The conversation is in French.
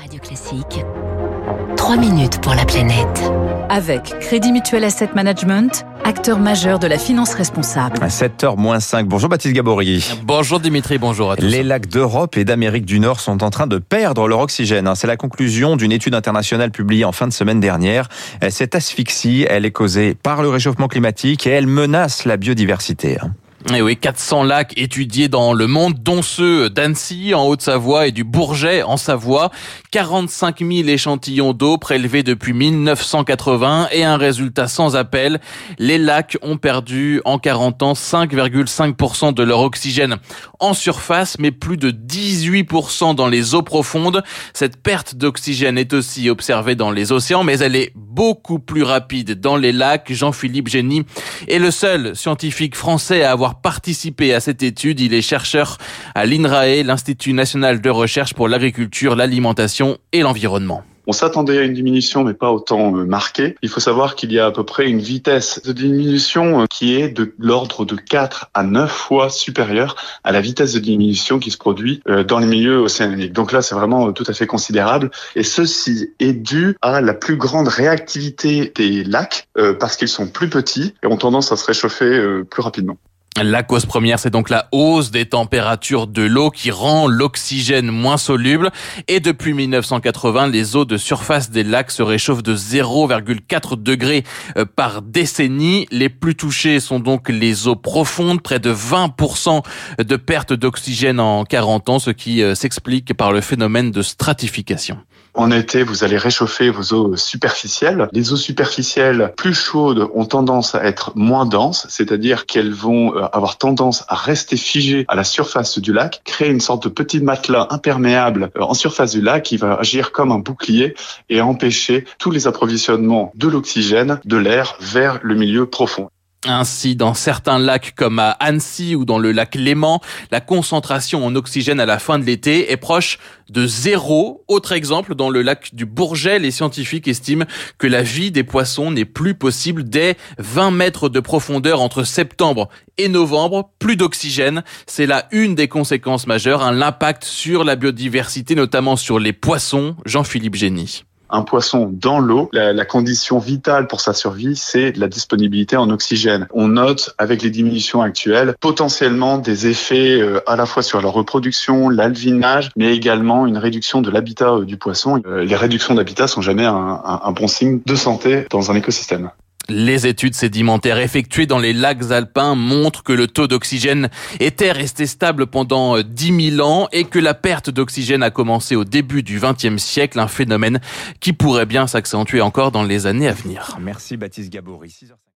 Radio Classique. 3 minutes pour la planète. Avec Crédit Mutuel Asset Management, acteur majeur de la finance responsable. À 7h moins 5. Bonjour Baptiste Gabory. Bonjour Dimitri, bonjour à tous. Les lacs d'Europe et d'Amérique du Nord sont en train de perdre leur oxygène. C'est la conclusion d'une étude internationale publiée en fin de semaine dernière. Cette asphyxie, elle est causée par le réchauffement climatique et elle menace la biodiversité. Et eh oui, 400 lacs étudiés dans le monde, dont ceux d'Annecy en Haute-Savoie et du Bourget en Savoie. 45 000 échantillons d'eau prélevés depuis 1980 et un résultat sans appel. Les lacs ont perdu en 40 ans 5,5% de leur oxygène en surface, mais plus de 18% dans les eaux profondes. Cette perte d'oxygène est aussi observée dans les océans, mais elle est beaucoup plus rapide dans les lacs. Jean-Philippe Génie est le seul scientifique français à avoir participé à cette étude. Il est chercheur à l'INRAE, l'Institut national de recherche pour l'agriculture, l'alimentation et l'environnement. On s'attendait à une diminution, mais pas autant euh, marquée. Il faut savoir qu'il y a à peu près une vitesse de diminution euh, qui est de l'ordre de 4 à 9 fois supérieure à la vitesse de diminution qui se produit euh, dans les milieux océaniques. Donc là, c'est vraiment tout à fait considérable. Et ceci est dû à la plus grande réactivité des lacs parce qu'ils sont plus petits et ont tendance à se réchauffer plus rapidement. La cause première, c'est donc la hausse des températures de l'eau qui rend l'oxygène moins soluble. Et depuis 1980, les eaux de surface des lacs se réchauffent de 0,4 degrés euh, par décennie. Les plus touchées sont donc les eaux profondes, près de 20% de perte d'oxygène en 40 ans, ce qui euh, s'explique par le phénomène de stratification. En été, vous allez réchauffer vos eaux superficielles. Les eaux superficielles plus chaudes ont tendance à être moins denses, c'est-à-dire qu'elles vont euh, avoir tendance à rester figées à la surface du lac, créer une sorte de petit matelas imperméable euh, en surface du lac qui va agir comme un bouclier et empêcher tous les approvisionnements de l'oxygène, de l'air vers le milieu profond. Ainsi, dans certains lacs comme à Annecy ou dans le lac Léman, la concentration en oxygène à la fin de l'été est proche de zéro. Autre exemple, dans le lac du Bourget, les scientifiques estiment que la vie des poissons n'est plus possible dès 20 mètres de profondeur entre septembre et novembre. Plus d'oxygène, c'est là une des conséquences majeures, un impact sur la biodiversité, notamment sur les poissons. Jean-Philippe Génie un poisson dans l'eau, la, condition vitale pour sa survie, c'est la disponibilité en oxygène. On note avec les diminutions actuelles potentiellement des effets euh, à la fois sur la reproduction, l'alvinage, mais également une réduction de l'habitat euh, du poisson. Euh, les réductions d'habitat sont jamais un bon signe de santé dans un écosystème. Les études sédimentaires effectuées dans les lacs alpins montrent que le taux d'oxygène était resté stable pendant 10 000 ans et que la perte d'oxygène a commencé au début du XXe siècle, un phénomène qui pourrait bien s'accentuer encore dans les années à venir. Merci Baptiste Gabory.